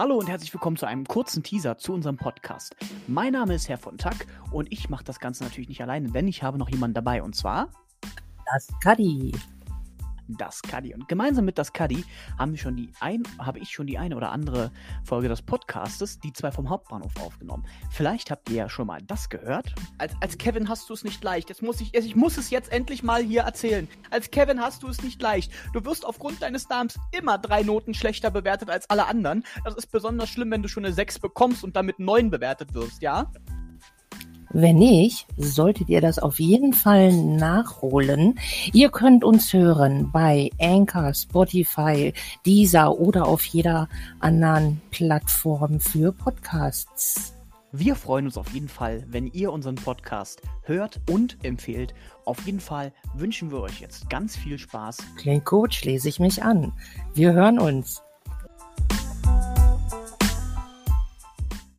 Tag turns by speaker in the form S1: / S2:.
S1: Hallo und herzlich willkommen zu einem kurzen Teaser zu unserem Podcast. Mein Name ist Herr von Tack und ich mache das Ganze natürlich nicht alleine, denn ich habe noch jemanden dabei und zwar
S2: Das Kadi.
S1: Das Kadi. Und gemeinsam mit das Kadi haben wir schon die ein, habe ich schon die eine oder andere Folge des Podcastes, die zwei vom Hauptbahnhof aufgenommen. Vielleicht habt ihr ja schon mal das gehört. Als, als Kevin hast du es nicht leicht. Jetzt muss ich, ich muss es jetzt endlich mal hier erzählen. Als Kevin hast du es nicht leicht. Du wirst aufgrund deines Namens immer drei Noten schlechter bewertet als alle anderen. Das ist besonders schlimm, wenn du schon eine 6 bekommst und damit 9 bewertet wirst, ja?
S2: Wenn nicht, solltet ihr das auf jeden Fall nachholen. Ihr könnt uns hören bei Anchor, Spotify, Deezer oder auf jeder anderen Plattform für Podcasts.
S1: Wir freuen uns auf jeden Fall, wenn ihr unseren Podcast hört und empfehlt. Auf jeden Fall wünschen wir euch jetzt ganz viel Spaß
S2: Klingt gut, schließe ich mich an. Wir hören uns.